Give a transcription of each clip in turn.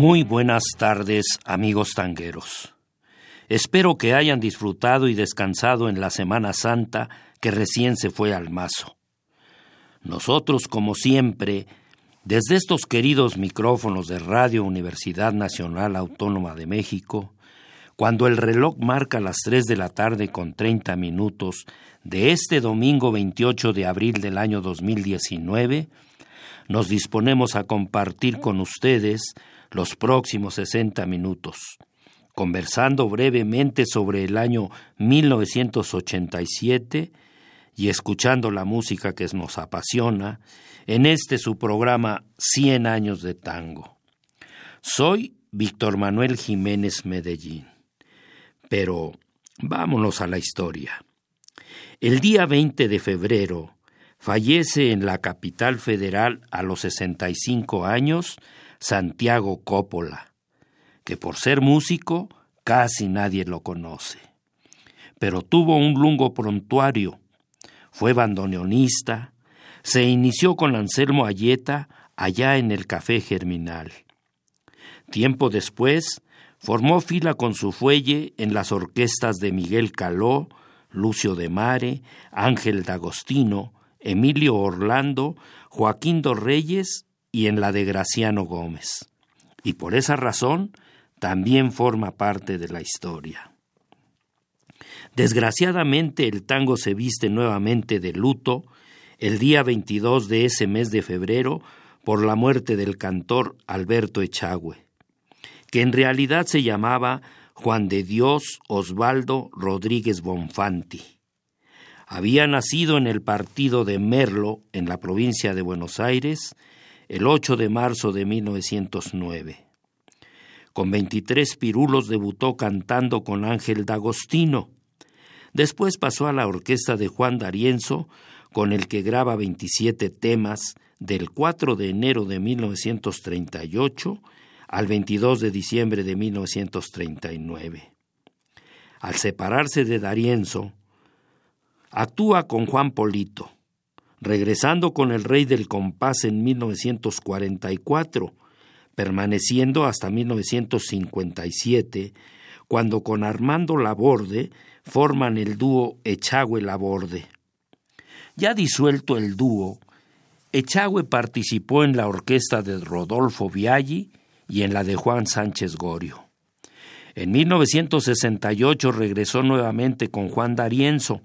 Muy buenas tardes, amigos tangueros. Espero que hayan disfrutado y descansado en la Semana Santa que recién se fue al mazo. Nosotros, como siempre, desde estos queridos micrófonos de Radio Universidad Nacional Autónoma de México, cuando el reloj marca las 3 de la tarde con 30 minutos de este domingo 28 de abril del año 2019, nos disponemos a compartir con ustedes los próximos 60 minutos, conversando brevemente sobre el año 1987 y escuchando la música que nos apasiona en este su programa 100 años de tango. Soy Víctor Manuel Jiménez Medellín. Pero vámonos a la historia. El día 20 de febrero fallece en la capital federal a los 65 años Santiago Coppola, que por ser músico casi nadie lo conoce. Pero tuvo un lungo prontuario, fue bandoneonista, se inició con Anselmo Ayeta allá en el Café Germinal. Tiempo después, formó fila con su fuelle en las orquestas de Miguel Caló, Lucio de Mare, Ángel D'Agostino, Emilio Orlando, Joaquín dos Reyes y en la de Graciano Gómez. Y por esa razón también forma parte de la historia. Desgraciadamente el tango se viste nuevamente de luto el día 22 de ese mes de febrero por la muerte del cantor Alberto Echagüe, que en realidad se llamaba Juan de Dios Osvaldo Rodríguez Bonfanti. Había nacido en el partido de Merlo, en la provincia de Buenos Aires, el 8 de marzo de 1909. Con 23 pirulos debutó cantando con Ángel D'Agostino. Después pasó a la orquesta de Juan D'Arienzo, con el que graba 27 temas del 4 de enero de 1938 al 22 de diciembre de 1939. Al separarse de D'Arienzo, actúa con Juan Polito regresando con el Rey del Compás en 1944, permaneciendo hasta 1957, cuando con Armando Laborde forman el dúo Echagüe-Laborde. Ya disuelto el dúo, Echagüe participó en la orquesta de Rodolfo Viaggi y en la de Juan Sánchez Gorio. En 1968 regresó nuevamente con Juan D'Arienzo,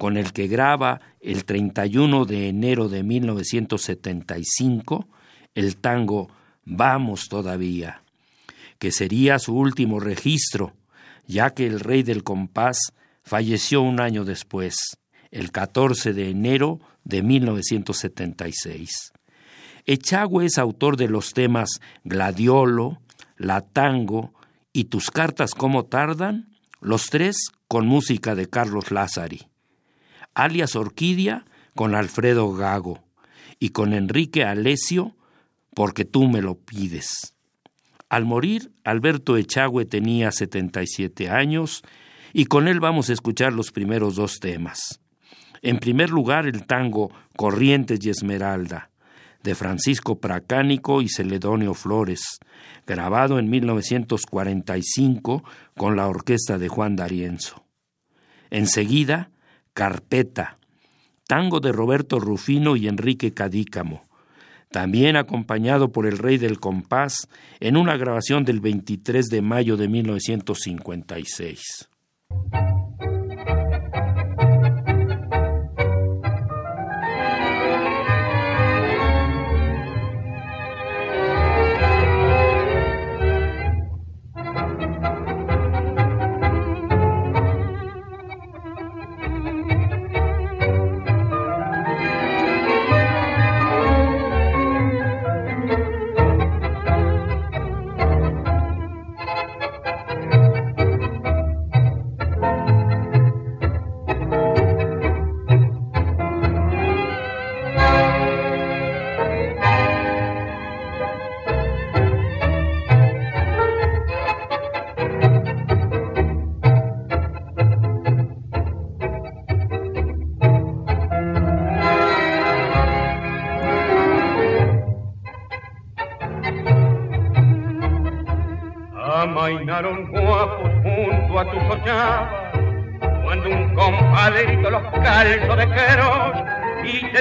con el que graba el 31 de enero de 1975 el tango Vamos todavía, que sería su último registro, ya que el rey del compás falleció un año después, el 14 de enero de 1976. Echagüe es autor de los temas Gladiolo, La Tango y Tus cartas cómo tardan, los tres con música de Carlos Lázari alias Orquídea, con Alfredo Gago y con Enrique Alesio, porque tú me lo pides. Al morir, Alberto Echagüe tenía 77 años y con él vamos a escuchar los primeros dos temas. En primer lugar, el tango Corrientes y Esmeralda, de Francisco Pracánico y Celedonio Flores, grabado en 1945 con la orquesta de Juan D'Arienzo. Enseguida, Carpeta, tango de Roberto Rufino y Enrique Cadícamo, también acompañado por el Rey del Compás en una grabación del 23 de mayo de 1956.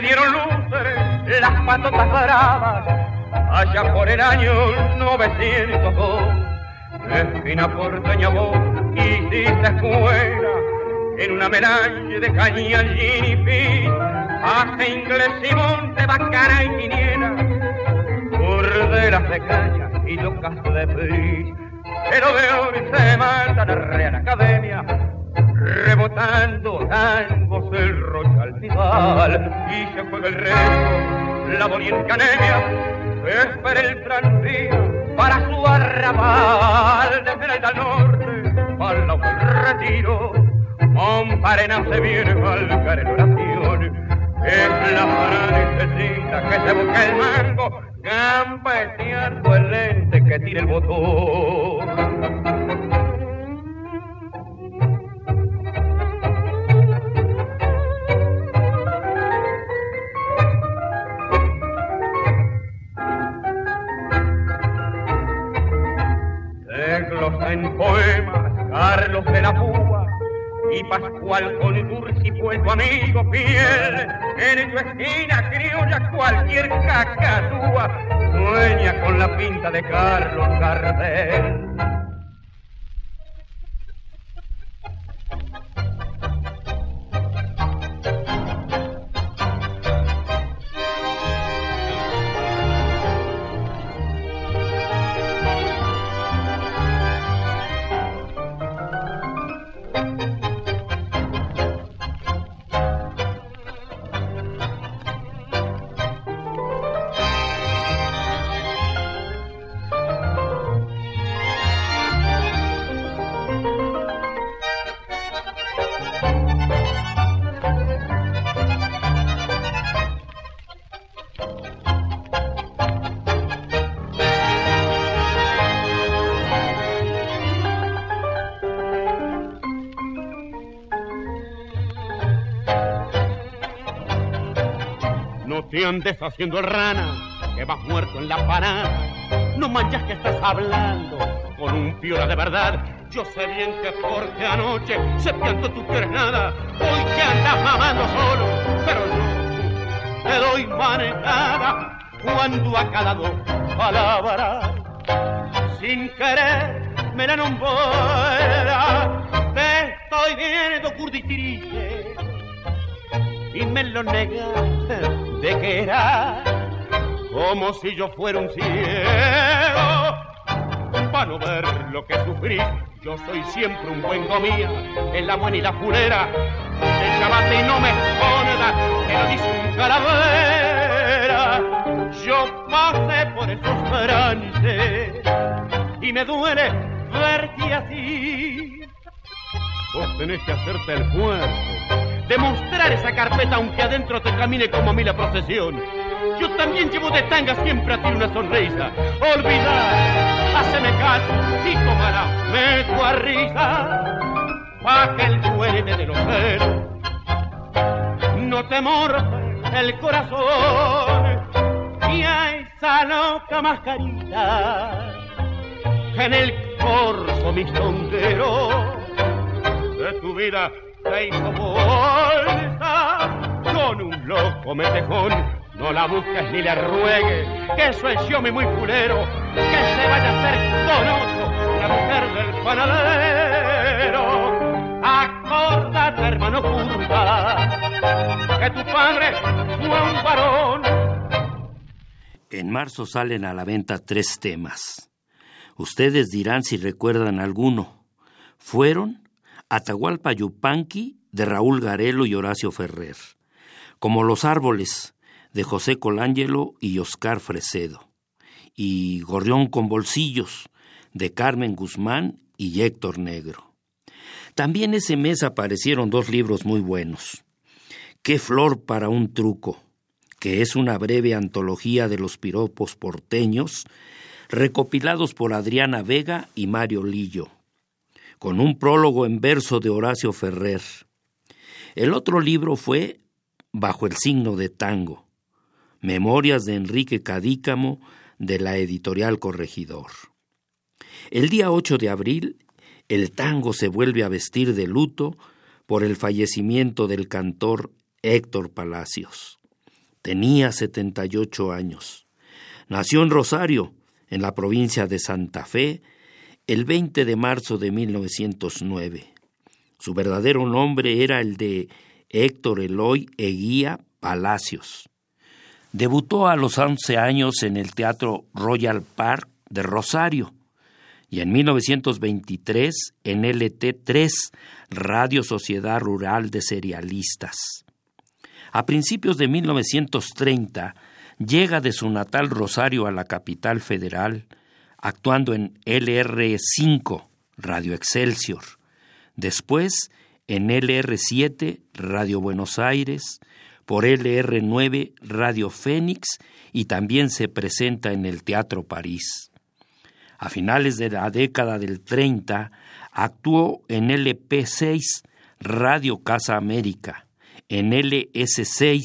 Dieron luces las patotas bravas, allá por el año 902. Esquina porteña vos hiciste escuela en una melange de caña, y pis, hace inglés y monte, bacana y quiniela, borderas de caña y locas de pis pero de hoy se manda la Real Academia, rebotando tangos el y se juega el resto, la doliente anemia, espera el tranvía para su arrabal, desde el norte, para el retiro, Monparena se viene valgar en oración, es la francesita que se busca el mango, gambeteando el lente que tira el botón. Pascual con Dursi fue tu amigo fiel. En tu esquina criolla cualquier cacatúa sueña con la pinta de Carlos Gardel. Andes haciendo el rana, que vas muerto en la parada. No manches que estás hablando con un piola de verdad. Yo sé bien que porque anoche se pianto tú quieres nada. Hoy que andas mamando solo, pero yo te doy manejada cuando a cada dos palabras sin querer me la nombra. Te estoy viendo curditirille y me lo negas de que era como si yo fuera un ciego para no ver lo que sufrí. Yo soy siempre un buen comía en la buena y la fulera. El chabate y no me joda, que lo dice un calavera. Yo pasé por esos trances y me duele verte así. Vos tenés que hacerte el muerto demostrar esa carpeta aunque adentro te camine como a mí la procesión. Yo también llevo de tanga siempre a ti una sonrisa. Olvidar, haceme caso y tomará me tu a risa. Pa' el duende de los celos no te el corazón y a esa loca mascarita que en el corso mi sondero de tu vida hizo bolsa con un loco metejón. No la busques ni le ruegues, que eso es yo mi muy culero, que se vaya a hacer conoso la mujer del panadero. Acordate, hermano curva, que tu padre fue un varón. En marzo salen a la venta tres temas. Ustedes dirán si recuerdan alguno. Fueron Atahualpa Yupanqui de Raúl Garelo y Horacio Ferrer, como Los Árboles de José Colángelo y Oscar Fresedo, y Gorrión con Bolsillos de Carmen Guzmán y Héctor Negro. También ese mes aparecieron dos libros muy buenos. Qué flor para un truco, que es una breve antología de los piropos porteños, recopilados por Adriana Vega y Mario Lillo, con un prólogo en verso de Horacio Ferrer. El otro libro fue Bajo el signo de tango, Memorias de Enrique Cadícamo de la editorial Corregidor. El día 8 de abril, el tango se vuelve a vestir de luto por el fallecimiento del cantor Héctor Palacios. Tenía 78 años. Nació en Rosario, en la provincia de Santa Fe, el 20 de marzo de 1909. Su verdadero nombre era el de Héctor Eloy Eguía Palacios. Debutó a los 11 años en el Teatro Royal Park de Rosario y en 1923 en LT3, Radio Sociedad Rural de Serialistas. A principios de 1930 llega de su natal Rosario a la capital federal, actuando en LR5, Radio Excelsior, después en LR7, Radio Buenos Aires, por LR9, Radio Fénix. Y también se presenta en el Teatro París. A finales de la década del 30 actuó en LP6, Radio Casa América, en LS6,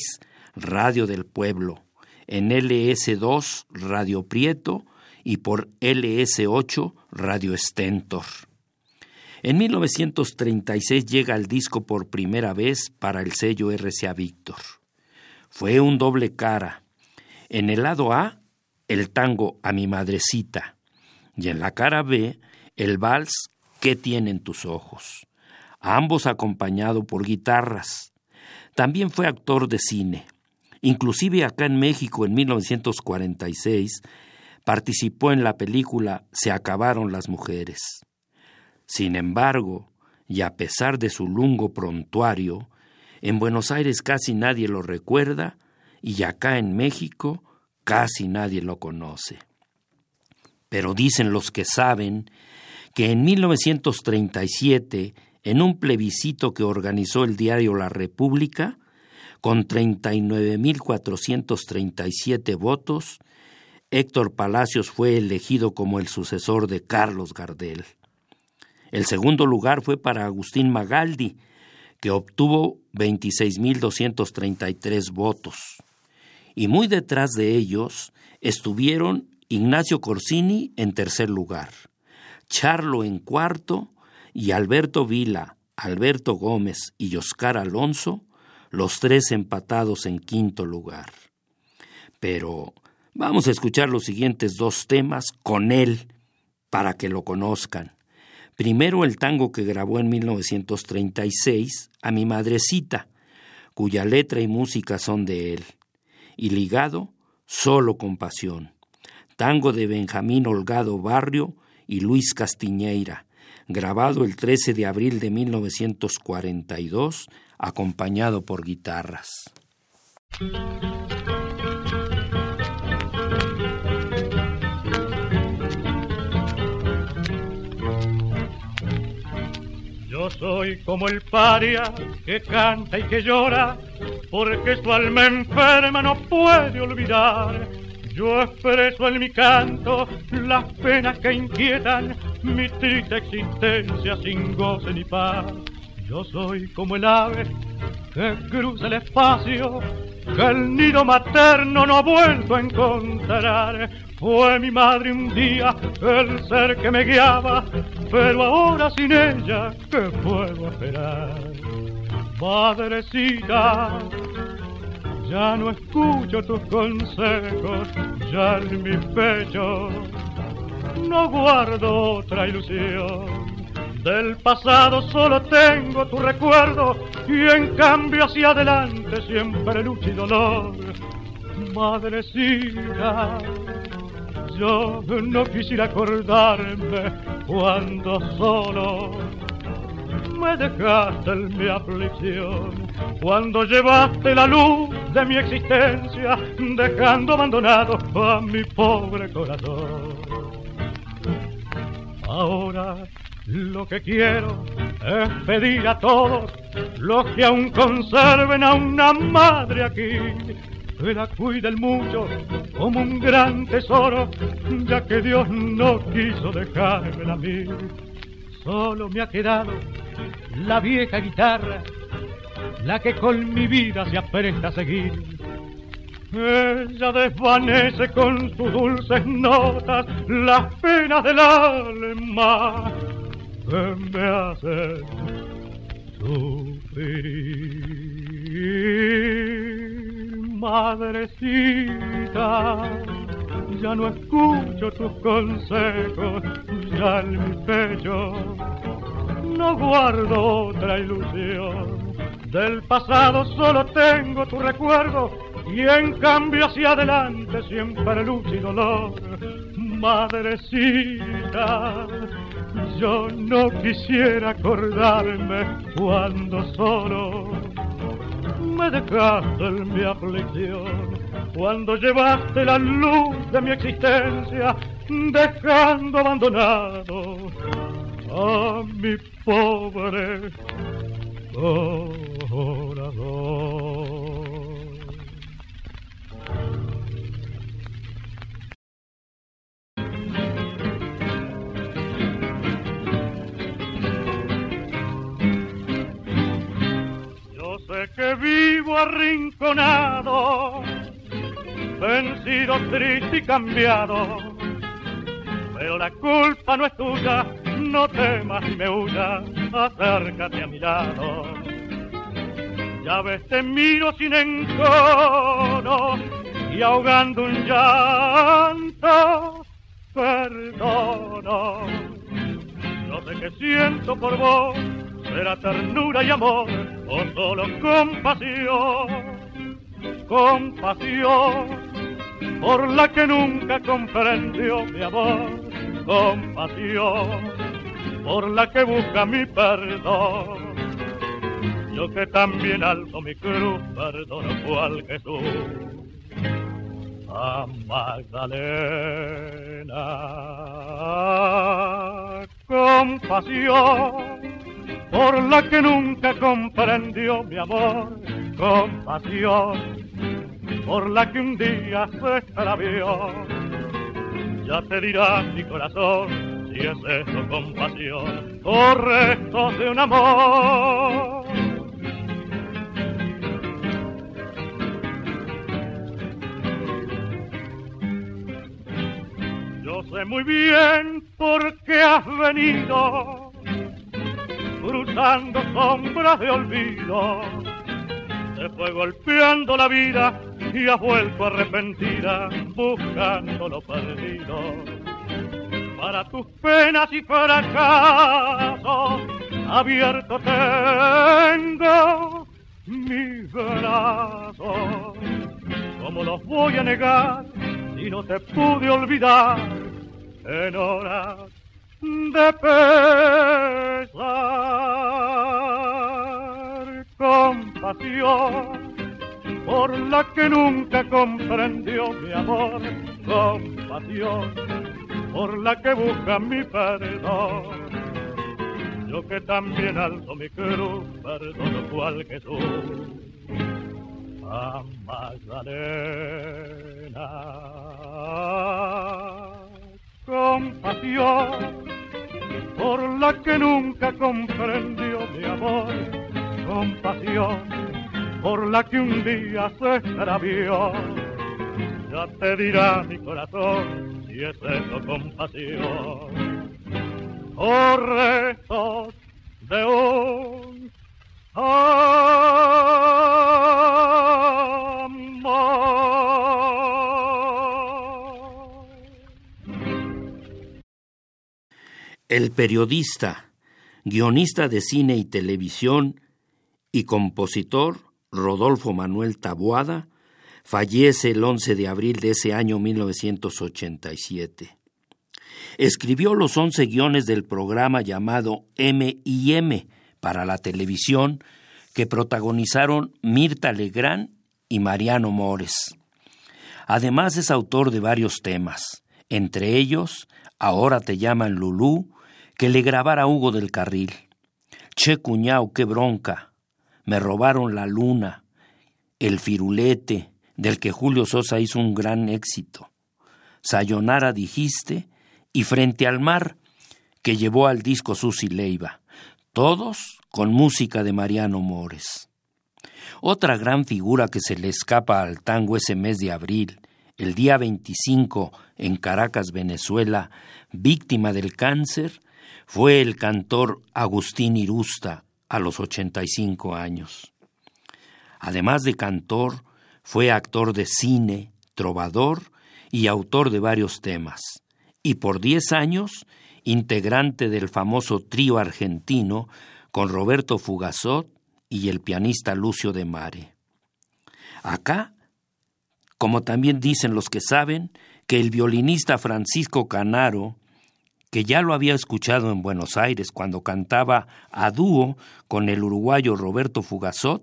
Radio del Pueblo, en LS2, Radio Prieto y por LS8, Radio Stentor. En 1936 llega el disco por primera vez para el sello RCA Víctor. Fue un doble cara. En el lado A, el tango A mi madrecita, y en la cara B, el vals ¿Qué tienen tus ojos? Ambos acompañado por guitarras. También fue actor de cine. Inclusive acá en México en 1946 participó en la película Se acabaron las mujeres. Sin embargo, y a pesar de su lungo prontuario, en Buenos Aires casi nadie lo recuerda y acá en México casi nadie lo conoce. Pero dicen los que saben que en 1937, en un plebiscito que organizó el diario La República, con 39.437 votos, Héctor Palacios fue elegido como el sucesor de Carlos Gardel. El segundo lugar fue para Agustín Magaldi, que obtuvo 26.233 votos. Y muy detrás de ellos estuvieron Ignacio Corsini en tercer lugar, Charlo en cuarto y Alberto Vila, Alberto Gómez y Oscar Alonso, los tres empatados en quinto lugar. Pero vamos a escuchar los siguientes dos temas con él para que lo conozcan. Primero el tango que grabó en 1936, A mi madrecita, cuya letra y música son de él, y ligado Solo con pasión, tango de Benjamín Holgado Barrio y Luis Castiñeira, grabado el 13 de abril de 1942, acompañado por guitarras. Yo soy como el paria que canta y que llora, porque su alma enferma no puede olvidar. Yo expreso en mi canto las penas que inquietan mi triste existencia sin goce ni paz. Yo soy como el ave que cruza el espacio, que el nido materno no ha vuelto a encontrar. Fue mi madre un día el ser que me guiaba, pero ahora sin ella, ¿qué puedo esperar? Padrecita, ya no escucho tus consejos, ya en mi pecho no guardo otra ilusión. Del pasado solo tengo tu recuerdo y en cambio hacia adelante siempre lucha y dolor. Madrecita, yo no quisiera acordarme cuando solo me dejaste en mi aflicción, cuando llevaste la luz de mi existencia, dejando abandonado a mi pobre corazón. Ahora lo que quiero es pedir a todos los que aún conserven a una madre aquí, que la cuiden mucho como un gran tesoro, ya que Dios no quiso dejarme a mí. Solo me ha quedado la vieja guitarra, la que con mi vida se apresta a seguir. Ella desvanece con sus dulces notas las penas del alma que me hace sufrir. Madrecita, ya no escucho tus consejos, ya en mi pecho no guardo otra ilusión. Del pasado solo tengo tu recuerdo y en cambio hacia adelante siempre luz y dolor. Madrecita, yo no quisiera acordarme cuando solo me dejaste en mi aflicción, cuando llevaste la luz de mi existencia, dejando abandonado a mi pobre corazón. Que vivo arrinconado, vencido, triste y cambiado. Pero la culpa no es tuya, no temas ni me huyas, acércate a mi lado. Ya ves, te miro sin encono y ahogando un llanto, perdono. No sé qué siento por vos, será ternura y amor o solo compasión, compasión por la que nunca comprendió mi amor, compasión por la que busca mi perdón. Yo que también alzo mi cruz, perdono cual Jesús. A Magdalena, compasión por la que nunca comprendió mi amor, compasión, por la que un día se extravió. Ya te dirá mi corazón si es eso compasión o restos de un amor. Yo sé muy bien por qué has venido cruzando sombras de olvido. Se fue golpeando la vida y ha vuelto arrepentida buscando lo perdido. Para tus penas y fracasos abierto tengo mis brazos. ¿Cómo los voy a negar si no te pude olvidar en horas de pesar, compasión por la que nunca comprendió mi amor, compasión por la que busca mi perdón. Yo que también alzo mi cruz, perdono cual Jesús. A Magdalena compasión por la que nunca comprendió mi amor, compasión por la que un día se extravió. Ya te dirá mi corazón si es eso compasión. Oh, restos de un El periodista guionista de cine y televisión y compositor Rodolfo Manuel Taboada, fallece el 11 de abril de ese año 1987. Escribió los 11 guiones del programa llamado M&M para la televisión que protagonizaron Mirta Legrand y Mariano Mores. Además es autor de varios temas, entre ellos Ahora te llaman Lulú, que le grabara Hugo del Carril. Che cuñao, qué bronca. Me robaron la luna. El firulete, del que Julio Sosa hizo un gran éxito. Sayonara dijiste y Frente al mar, que llevó al disco Susi Leiva. Todos con música de Mariano Mores. Otra gran figura que se le escapa al tango ese mes de abril, el día 25 en Caracas, Venezuela, víctima del cáncer, fue el cantor Agustín Irusta a los 85 años. Además de cantor, fue actor de cine, trovador y autor de varios temas, y por 10 años integrante del famoso trío argentino con Roberto Fugazot y el pianista Lucio de Mare. Acá, como también dicen los que saben, que el violinista Francisco Canaro, que ya lo había escuchado en Buenos Aires cuando cantaba a dúo con el uruguayo Roberto Fugazot,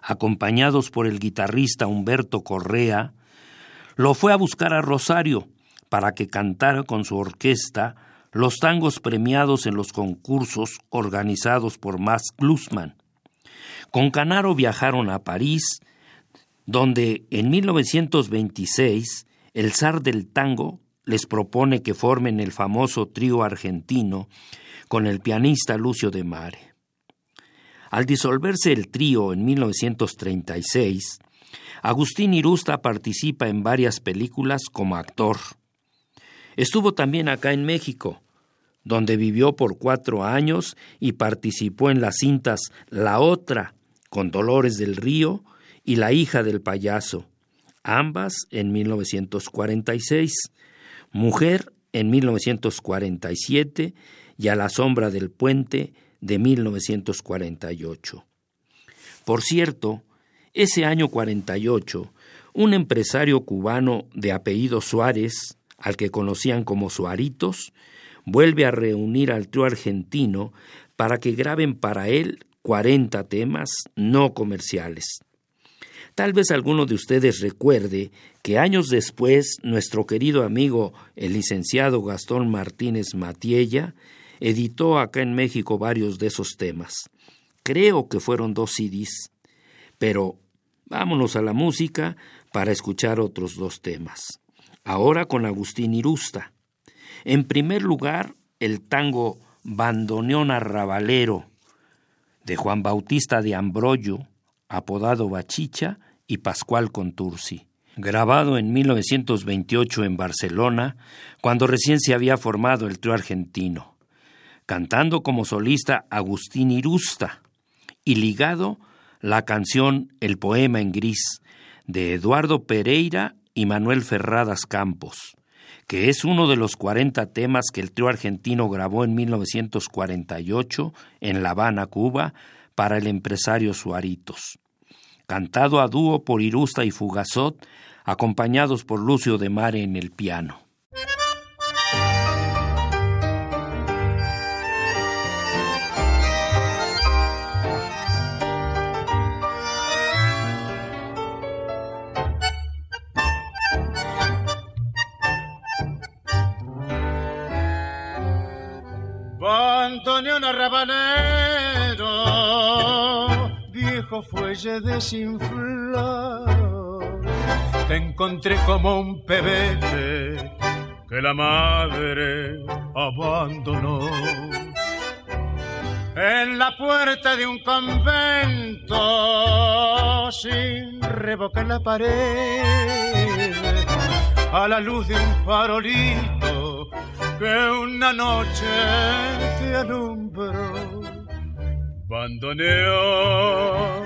acompañados por el guitarrista Humberto Correa, lo fue a buscar a Rosario para que cantara con su orquesta los tangos premiados en los concursos organizados por Max Glusman. Con Canaro viajaron a París, donde en 1926 el zar del tango les propone que formen el famoso trío argentino con el pianista Lucio de Mare. Al disolverse el trío en 1936, Agustín Irusta participa en varias películas como actor. Estuvo también acá en México, donde vivió por cuatro años y participó en las cintas La Otra, con Dolores del Río, y La hija del payaso, ambas en 1946, Mujer en 1947 y A la sombra del puente de 1948. Por cierto, ese año 48, un empresario cubano de apellido Suárez, al que conocían como Suaritos, vuelve a reunir al trío argentino para que graben para él 40 temas no comerciales. Tal vez alguno de ustedes recuerde que años después nuestro querido amigo el licenciado Gastón Martínez Matiella editó acá en México varios de esos temas. Creo que fueron dos CDs. Pero vámonos a la música para escuchar otros dos temas. Ahora con Agustín Irusta. En primer lugar, el tango Bandoneón Arrabalero de Juan Bautista de Ambroyo, apodado Bachicha, y Pascual Contursi grabado en 1928 en Barcelona, cuando recién se había formado el trío argentino cantando como solista Agustín Irusta y ligado la canción El poema en gris de Eduardo Pereira y Manuel Ferradas Campos, que es uno de los 40 temas que el trío argentino grabó en 1948 en La Habana, Cuba, para el empresario Suaritos. Cantado a dúo por Irusta y Fugazot, acompañados por Lucio de Mare en el piano. Desinflado, te encontré como un pebete que la madre abandonó. En la puerta de un convento, sin revoca en la pared, a la luz de un farolito que una noche te alumbró. Bandoneón,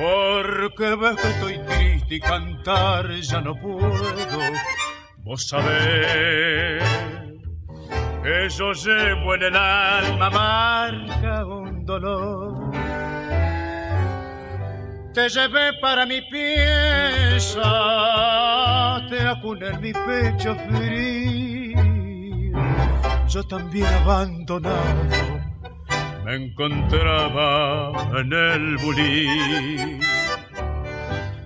porque ves que estoy triste y cantar ya no puedo. Vos sabés que yo llevo en el alma marca un dolor. Te llevé para mi pieza, te acuné en mi pecho frío. Yo también abandonado me encontraba en el bulí.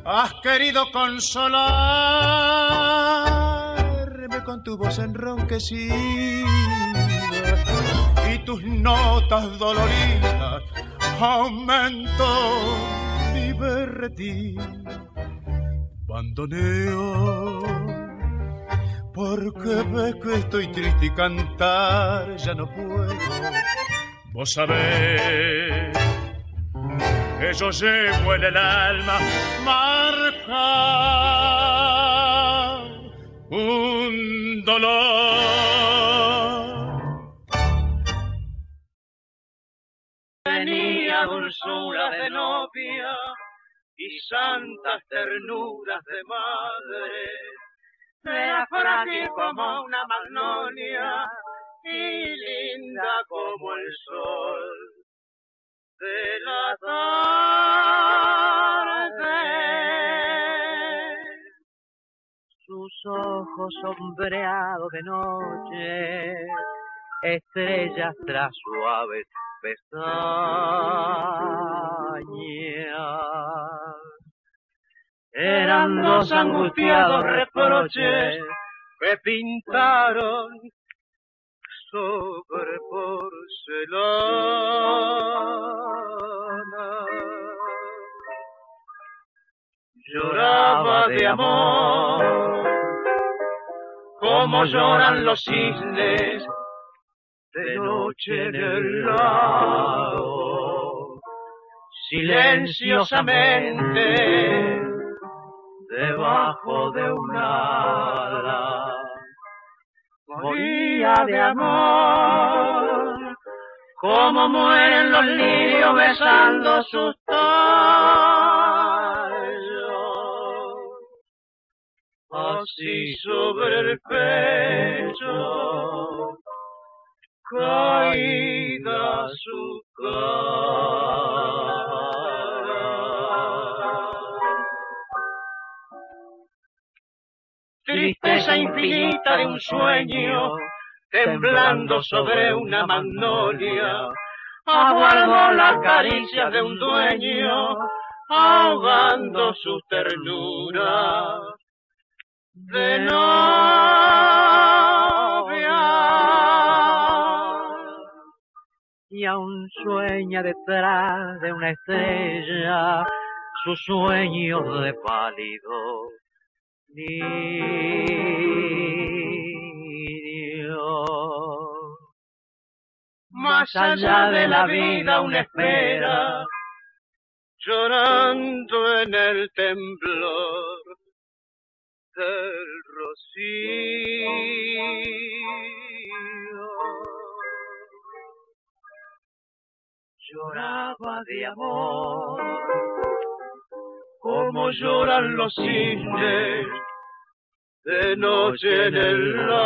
Has querido consolarme con tu voz enronquecida y tus notas doloridas aumentó mi berretín. Bandoneo, porque ves que estoy triste y cantar ya no puedo. Vos sabés que yo llevo en el alma marca un dolor. Tenía dulzura de novia y santas ternuras de madre. Era frágil como una magnolia y linda como el sol de la tarde. Sus ojos sombreados de noche, estrellas tras suaves pestañas. Eran dos angustiados reproches que pintaron sobre porcelana. Lloraba de amor, como lloran los cisnes de noche en el lago, silenciosamente debajo de un ala moría de amor, como mueren los lirios besando sus tallos, así sobre el pecho caída su cara. Tristeza infinita de un sueño, temblando sobre una magnolia, aguardó las caricias de un dueño, ahogando su ternura. de novia. Y aún sueña detrás de una estrella sus sueños de pálido niño. Más allá de la vida una espera, llorando en el temblor del rocío. Lloraba de amor como lloran los cisnes de noche en el lago,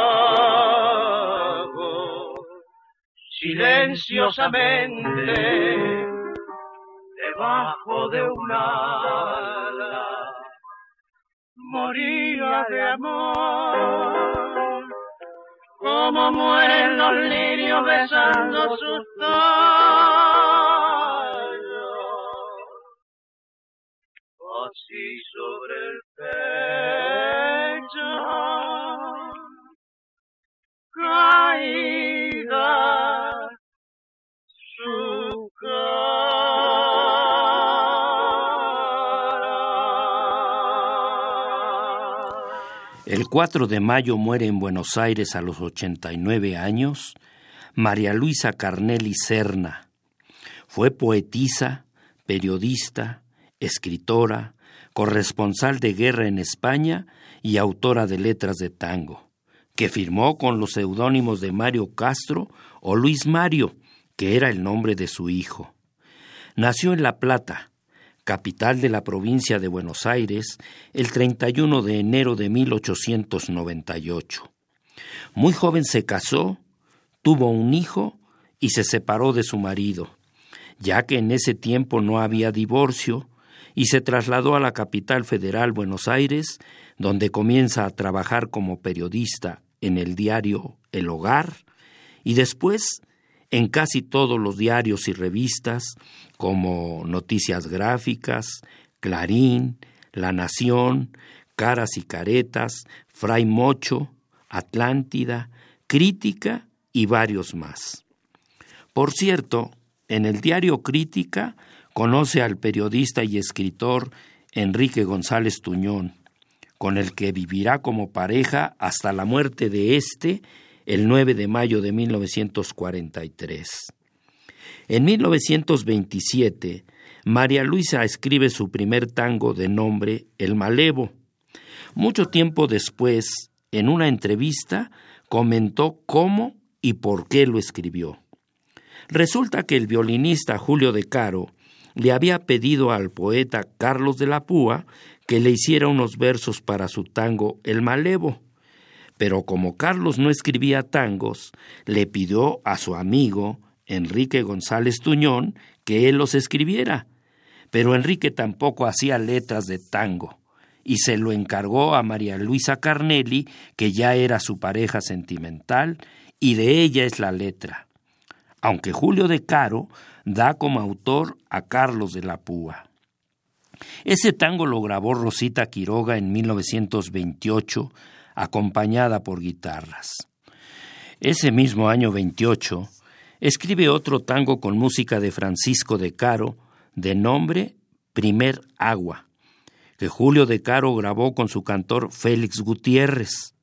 silenciosamente debajo de un ala, moría de amor, como mueren los lirios besando sus sobre el pecho su. El 4 de mayo muere en Buenos Aires a los 89 años María Luisa Carnelli Serna. Fue poetisa, periodista, escritora, corresponsal de guerra en España y autora de letras de tango, que firmó con los seudónimos de Mario Castro o Luis Mario, que era el nombre de su hijo. Nació en La Plata, capital de la provincia de Buenos Aires, el 31 de enero de 1898. Muy joven se casó, tuvo un hijo y se separó de su marido, ya que en ese tiempo no había divorcio, y se trasladó a la capital federal Buenos Aires, donde comienza a trabajar como periodista en el diario El Hogar y después en casi todos los diarios y revistas como Noticias Gráficas, Clarín, La Nación, Caras y Caretas, Fray Mocho, Atlántida, Crítica y varios más. Por cierto, en el diario Crítica conoce al periodista y escritor Enrique González Tuñón, con el que vivirá como pareja hasta la muerte de éste el 9 de mayo de 1943. En 1927, María Luisa escribe su primer tango de nombre El Malevo. Mucho tiempo después, en una entrevista, comentó cómo y por qué lo escribió. Resulta que el violinista Julio de Caro le había pedido al poeta Carlos de la Púa que le hiciera unos versos para su tango El Malevo. Pero como Carlos no escribía tangos, le pidió a su amigo Enrique González Tuñón que él los escribiera. Pero Enrique tampoco hacía letras de tango, y se lo encargó a María Luisa Carnelli, que ya era su pareja sentimental, y de ella es la letra. Aunque Julio de Caro da como autor a Carlos de la Púa. Ese tango lo grabó Rosita Quiroga en 1928, acompañada por guitarras. Ese mismo año 28, escribe otro tango con música de Francisco de Caro, de nombre Primer Agua, que Julio de Caro grabó con su cantor Félix Gutiérrez.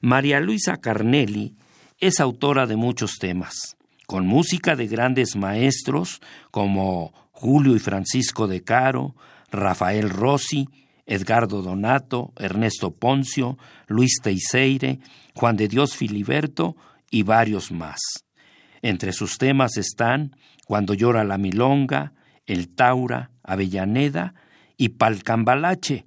María Luisa Carnelli es autora de muchos temas con música de grandes maestros como Julio y Francisco de Caro, Rafael Rossi, Edgardo Donato, Ernesto Poncio, Luis Teiseire, Juan de Dios Filiberto y varios más. Entre sus temas están Cuando llora la milonga, El Taura, Avellaneda y Palcambalache,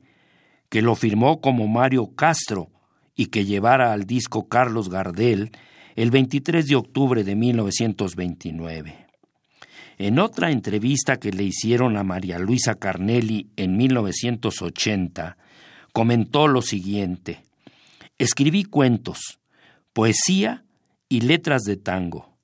que lo firmó como Mario Castro y que llevara al disco Carlos Gardel el 23 de octubre de 1929. En otra entrevista que le hicieron a María Luisa Carnelli en 1980, comentó lo siguiente, Escribí cuentos, poesía y letras de tango.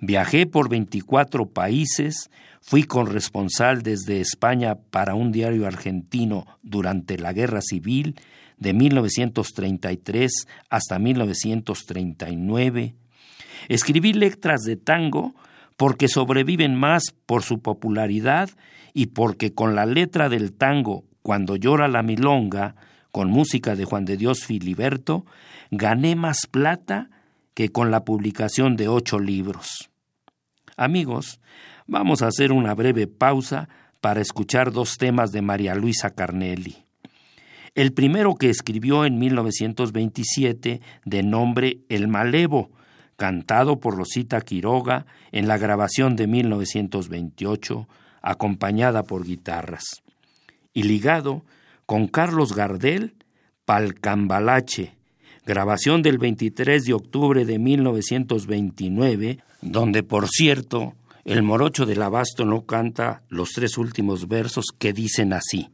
Viajé por 24 países, fui corresponsal desde España para un diario argentino durante la Guerra Civil de 1933 hasta 1939. Escribí letras de tango porque sobreviven más por su popularidad y porque con la letra del tango Cuando llora la milonga, con música de Juan de Dios Filiberto, gané más plata que con la publicación de ocho libros. Amigos, vamos a hacer una breve pausa para escuchar dos temas de María Luisa Carnelli. El primero que escribió en 1927 de nombre El Malevo, cantado por Rosita Quiroga en la grabación de 1928, acompañada por guitarras, y ligado con Carlos Gardel, Palcambalache, grabación del 23 de octubre de 1929, donde, por cierto, el morocho del abasto no canta los tres últimos versos que dicen así.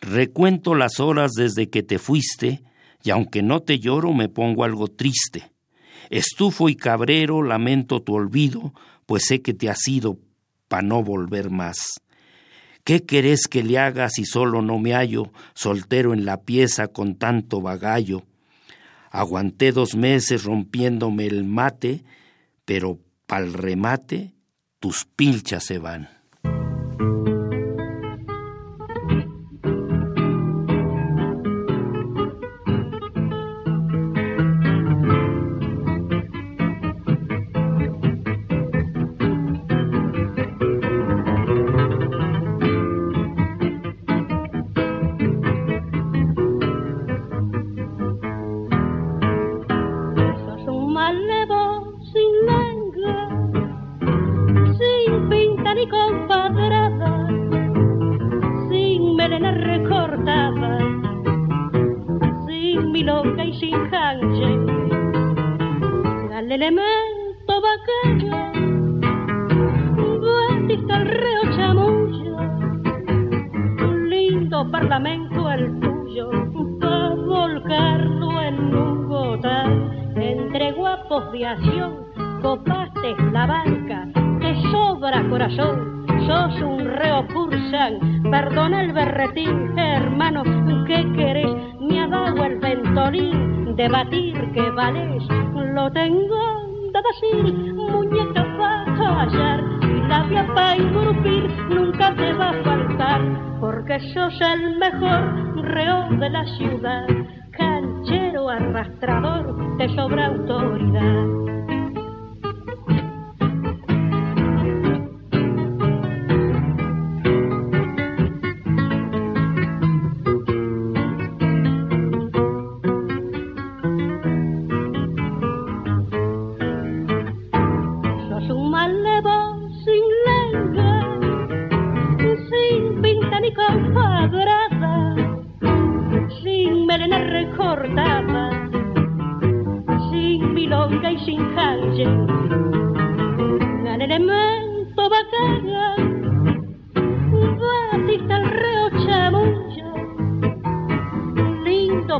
Recuento las horas desde que te fuiste, y aunque no te lloro me pongo algo triste. Estufo y cabrero lamento tu olvido, pues sé que te has ido pa' no volver más. ¿Qué querés que le haga si solo no me hallo, soltero en la pieza con tanto bagallo? Aguanté dos meses rompiéndome el mate, pero pa'l remate tus pilchas se van. Porque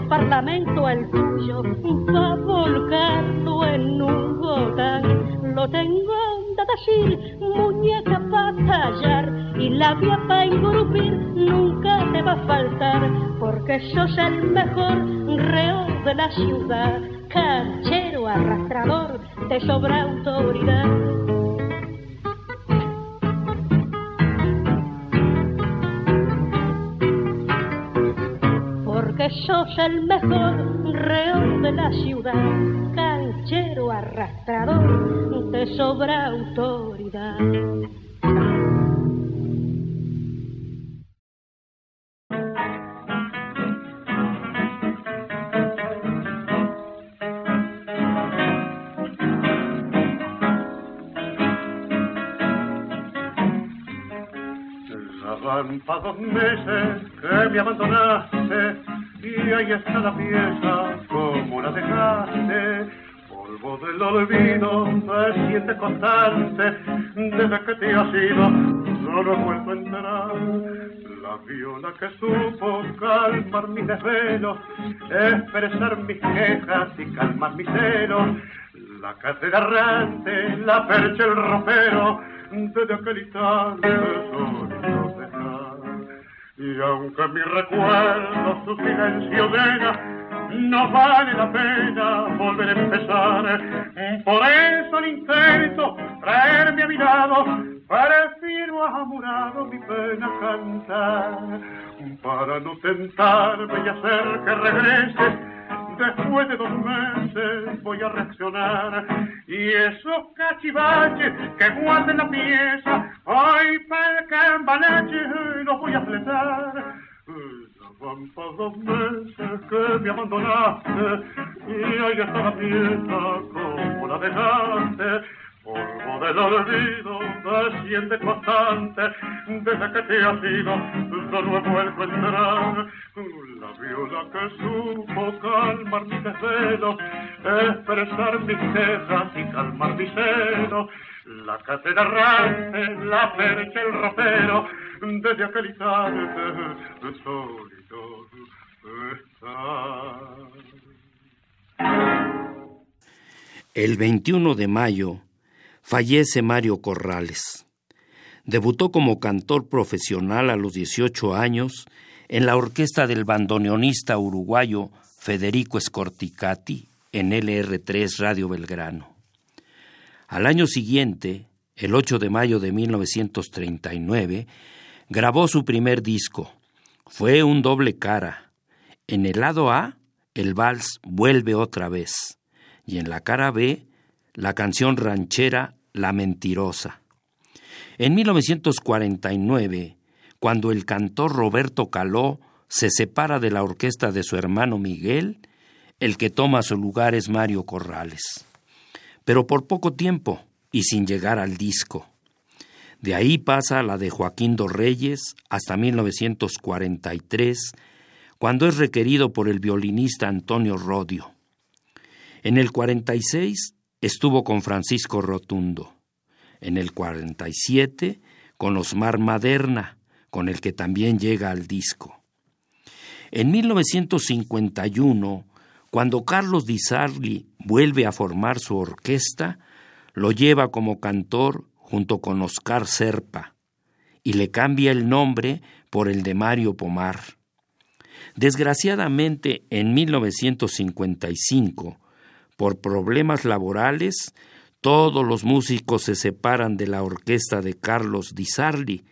parlamento el tuyo, pa' volcarlo en un botán. Lo tengo de decir, muñeca pa' tallar, y labia pa' engrupir, nunca te va a faltar, porque sos el mejor reo de la ciudad, canchero arrastrador, te sobra autoridad. Sos el mejor reo de la ciudad, canchero arrastrador, te sobra autoridad. Meses que me abandonaste y ahí está la pieza como la dejaste. Polvo del olvido se siente constante desde que te has ido. Solo he vuelto a entrar la viola que supo calmar mi desvelo, expresar mis quejas y calmar mi celo. La cadera errante, la percha, el ropero, desde aquel instante solo. Y aunque mi recuerdo su silencio llena, no vale la pena volver a empezar. Por eso el intento traerme a mi lado, prefiero amurado mi pena cantar. Para no tentarme y hacer que regreses, después de dos meses voy a reaccionar. Y esos cachivaches que guarden la pieza, ay, para el cambalache los voy a fletar. Ya van pa' dos meses que me abandonaste y ahí está la pieza como la dejaste. Polvo del olvido me siente constante desde que te has ido, solo he vuelto a entrar. Viola que supo calmar mi desvelo, expresar mis quejas y calmar mi celo. La cátedra errante, la percha, el ropero, desde aquel instante sólido está. El 21 de mayo fallece Mario Corrales. Debutó como cantor profesional a los 18 años en la orquesta del bandoneonista uruguayo Federico Scorticati en LR3 Radio Belgrano. Al año siguiente, el 8 de mayo de 1939, grabó su primer disco. Fue un doble cara. En el lado A, el vals Vuelve otra vez, y en la cara B, la canción ranchera La Mentirosa. En 1949, cuando el cantor Roberto Caló se separa de la orquesta de su hermano Miguel, el que toma su lugar es Mario Corrales. Pero por poco tiempo y sin llegar al disco. De ahí pasa la de Joaquín dos Reyes hasta 1943, cuando es requerido por el violinista Antonio Rodio. En el 46 estuvo con Francisco Rotundo. En el 47 con Osmar Maderna, con el que también llega al disco. En 1951, cuando Carlos Di Sarli vuelve a formar su orquesta, lo lleva como cantor junto con Oscar Serpa y le cambia el nombre por el de Mario Pomar. Desgraciadamente, en 1955, por problemas laborales, todos los músicos se separan de la orquesta de Carlos Di Sarli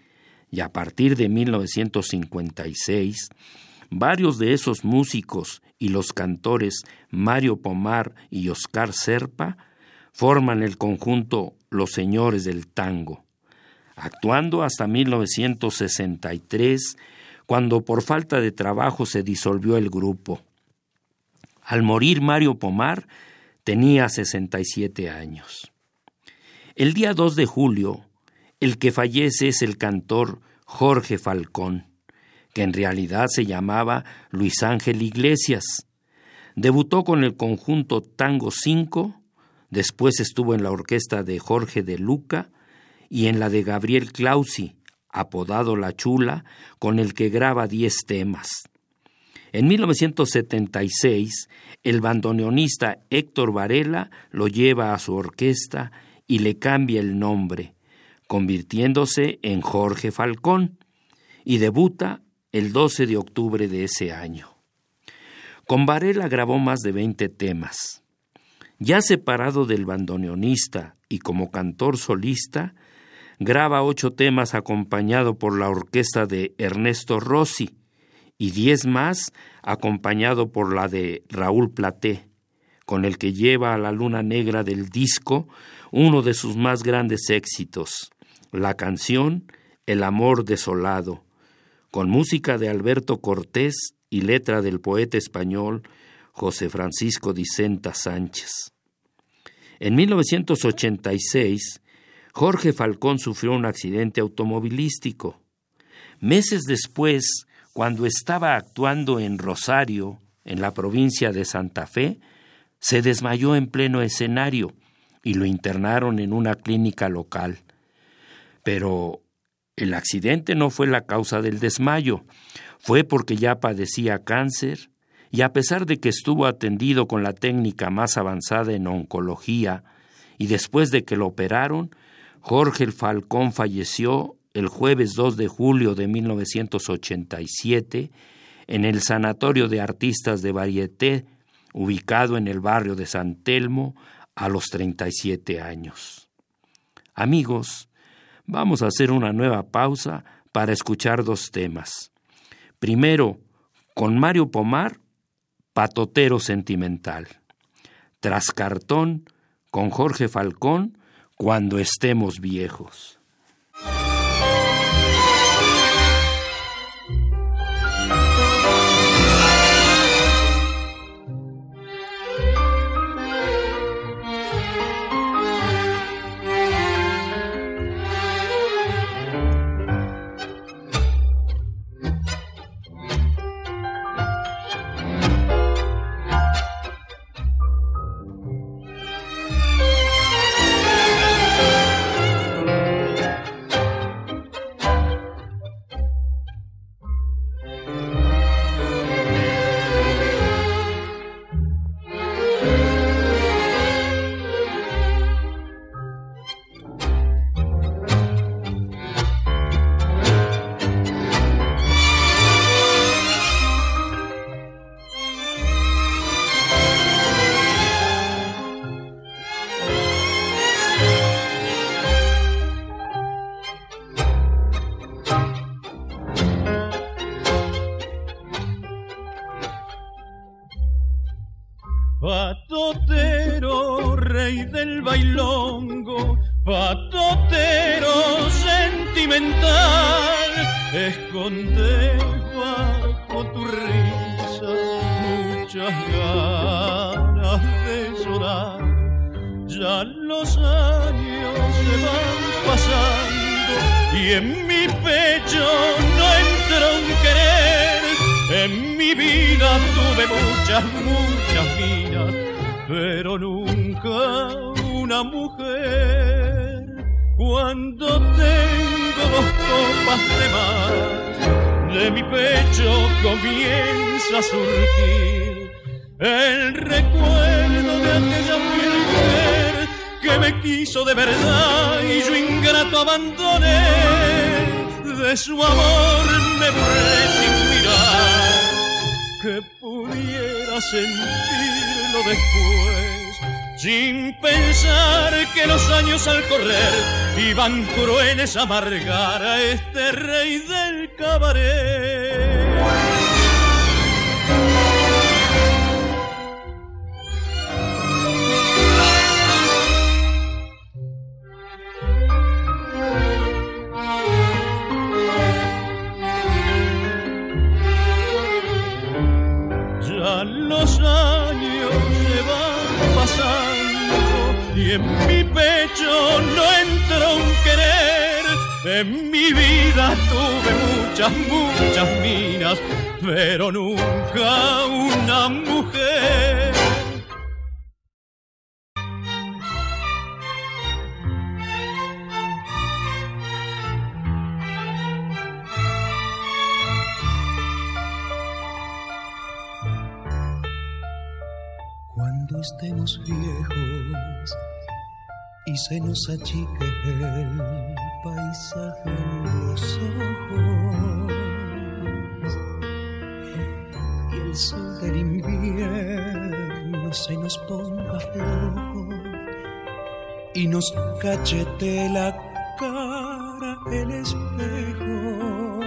y a partir de 1956 Varios de esos músicos y los cantores Mario Pomar y Oscar Serpa forman el conjunto Los Señores del Tango, actuando hasta 1963, cuando por falta de trabajo se disolvió el grupo. Al morir Mario Pomar tenía 67 años. El día 2 de julio, el que fallece es el cantor Jorge Falcón que en realidad se llamaba Luis Ángel Iglesias. Debutó con el conjunto Tango 5, después estuvo en la orquesta de Jorge de Luca y en la de Gabriel Clausi, apodado La Chula, con el que graba diez temas. En 1976, el bandoneonista Héctor Varela lo lleva a su orquesta y le cambia el nombre, convirtiéndose en Jorge Falcón, y debuta el 12 de octubre de ese año. Con Varela grabó más de 20 temas. Ya separado del bandoneonista y como cantor solista, graba ocho temas acompañado por la orquesta de Ernesto Rossi y diez más acompañado por la de Raúl Platé, con el que lleva a la luna negra del disco uno de sus más grandes éxitos, la canción El amor desolado, con música de Alberto Cortés y letra del poeta español José Francisco Dicenta Sánchez. En 1986, Jorge Falcón sufrió un accidente automovilístico. Meses después, cuando estaba actuando en Rosario, en la provincia de Santa Fe, se desmayó en pleno escenario y lo internaron en una clínica local. Pero el accidente no fue la causa del desmayo, fue porque ya padecía cáncer y a pesar de que estuvo atendido con la técnica más avanzada en oncología y después de que lo operaron, Jorge Falcón falleció el jueves 2 de julio de 1987 en el Sanatorio de Artistas de Varieté, ubicado en el barrio de San Telmo, a los 37 años. Amigos, vamos a hacer una nueva pausa para escuchar dos temas. Primero, con Mario Pomar, Patotero Sentimental. Tras Cartón, con Jorge Falcón, Cuando estemos viejos. Sentirlo después, sin pensar que los años al correr iban crueles a amargar a este rey del cabaret. En mi vida tuve muchas, muchas minas, pero nunca una mujer. estemos viejos y se nos achique el paisaje en los ojos y el sol del invierno se nos ponga flojo y nos cachete la cara el espejo.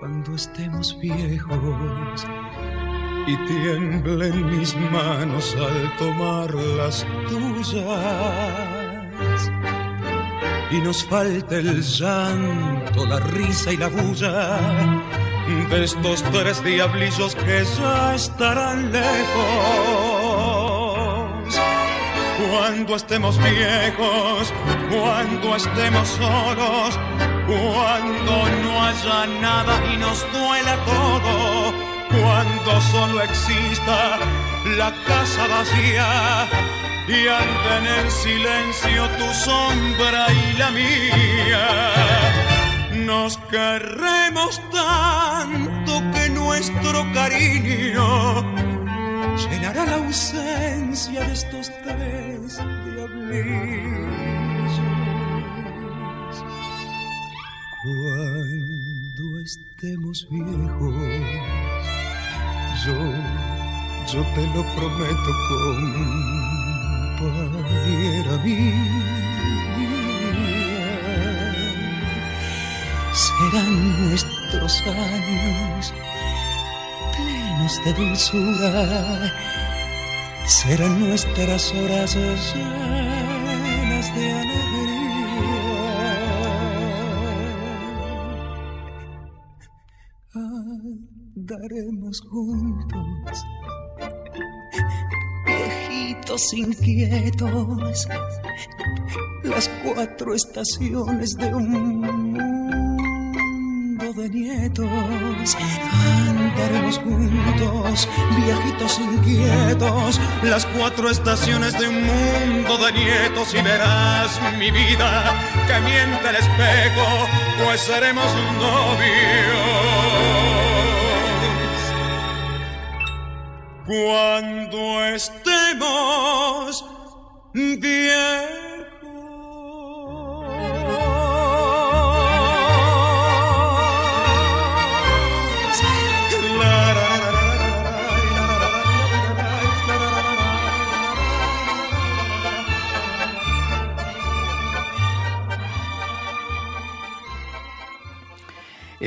Cuando estemos viejos y tiemblen mis manos al tomar las tuyas. Y nos falta el llanto, la risa y la bulla de estos tres diablillos que ya estarán lejos. Cuando estemos viejos, cuando estemos solos, cuando no haya nada y nos duela todo cuando solo exista la casa vacía y anden en silencio tu sombra y la mía. Nos querremos tanto que nuestro cariño llenará la ausencia de estos tres diablillos. Cuando estemos viejos yo, yo te lo prometo, mía. Serán nuestros años plenos de dulzura, serán nuestras horas llenas de alegría. Daremos juntos, inquietos, las cuatro estaciones de un mundo de nietos. Andaremos juntos, viejitos inquietos, las cuatro estaciones de un mundo de nietos y verás mi vida que miente el espejo, pues seremos novios. Cuando estemos bien.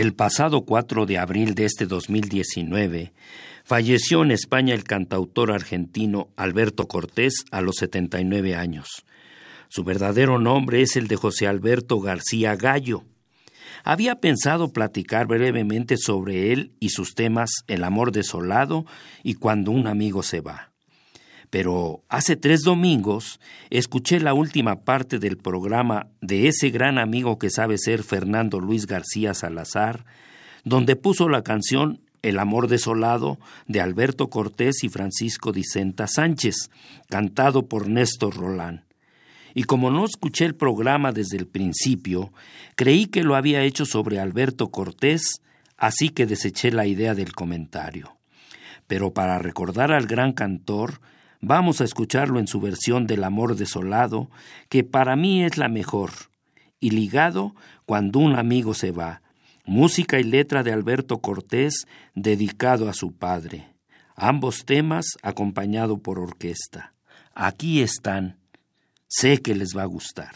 El pasado 4 de abril de este 2019, Falleció en España el cantautor argentino Alberto Cortés a los 79 años. Su verdadero nombre es el de José Alberto García Gallo. Había pensado platicar brevemente sobre él y sus temas El amor desolado y Cuando un amigo se va. Pero hace tres domingos escuché la última parte del programa de ese gran amigo que sabe ser Fernando Luis García Salazar, donde puso la canción El amor desolado de Alberto Cortés y Francisco Dicenta Sánchez, cantado por Néstor Rolán. Y como no escuché el programa desde el principio, creí que lo había hecho sobre Alberto Cortés, así que deseché la idea del comentario. Pero para recordar al gran cantor, vamos a escucharlo en su versión del amor desolado, que para mí es la mejor, y ligado cuando un amigo se va, música y letra de Alberto Cortés dedicado a su padre, ambos temas acompañado por orquesta. Aquí están, sé que les va a gustar.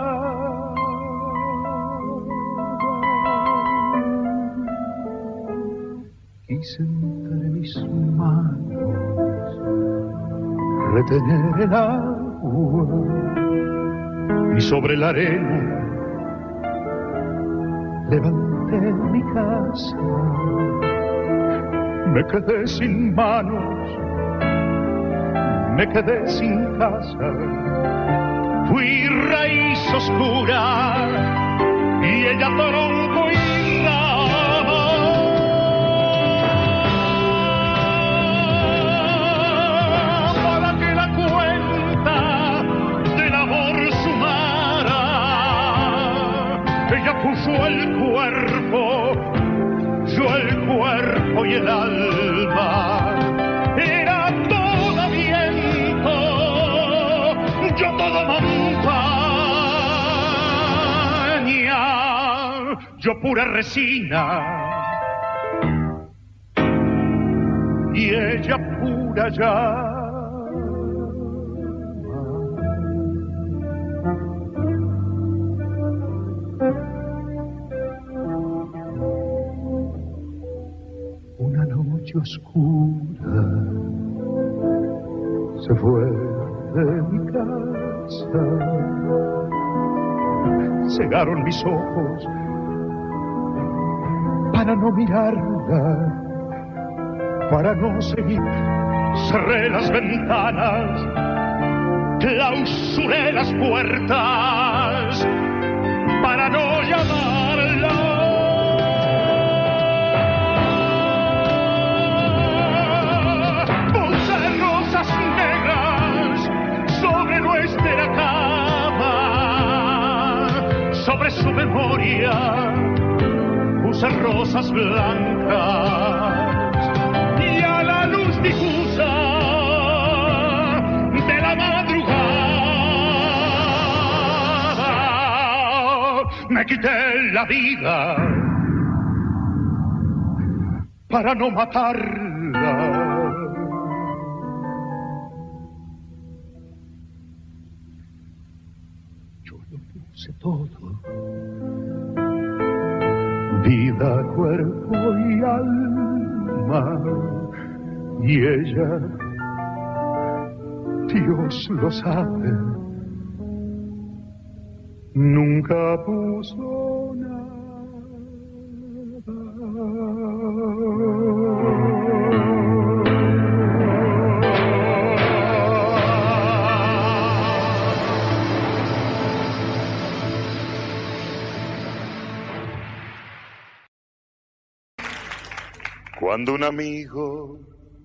Retener el agua y sobre la arena levanté mi casa. Me quedé sin manos, me quedé sin casa. Fui raíz oscura y ella tronco y puso el cuerpo, yo el cuerpo y el alma. Era todo viento, yo todo montaña, yo pura resina. Y ella pura ya oscura se fue de mi casa. Cegaron mis ojos para no mirarla, para no seguir. Cerré las ventanas, clausuré las puertas su memoria puse rosas blancas y a la luz difusa de la madrugada me quité la vida para no matarla Dios lo sabe, nunca puso nada. Cuando un amigo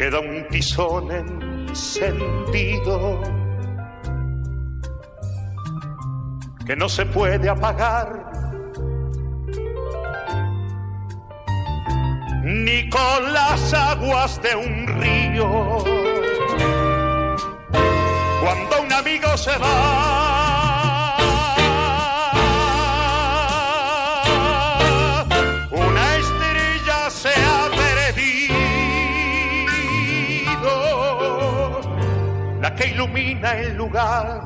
queda un tizón encendido que no se puede apagar ni con las aguas de un río. Cuando un amigo se va, que ilumina el lugar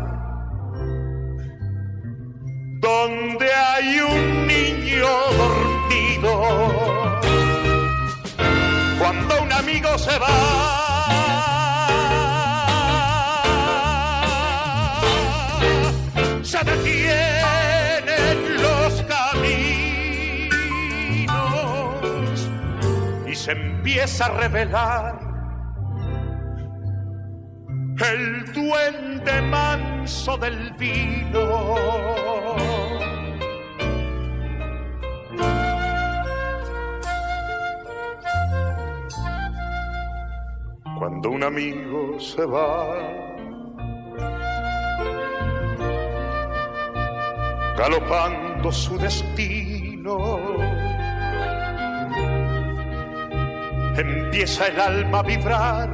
donde hay un niño dormido. Cuando un amigo se va, se detienen los caminos y se empieza a revelar el duende manso del vino. Cuando un amigo se va, galopando su destino, empieza el alma a vibrar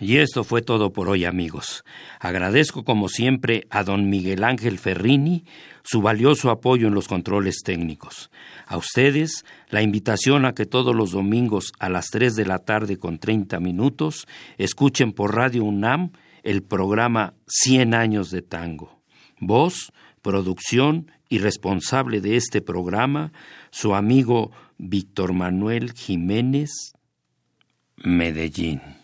Y esto fue todo por hoy amigos. Agradezco como siempre a don Miguel Ángel Ferrini su valioso apoyo en los controles técnicos. A ustedes la invitación a que todos los domingos a las 3 de la tarde con 30 minutos escuchen por Radio UNAM el programa 100 años de tango. Voz, producción y responsable de este programa, su amigo Víctor Manuel Jiménez, Medellín.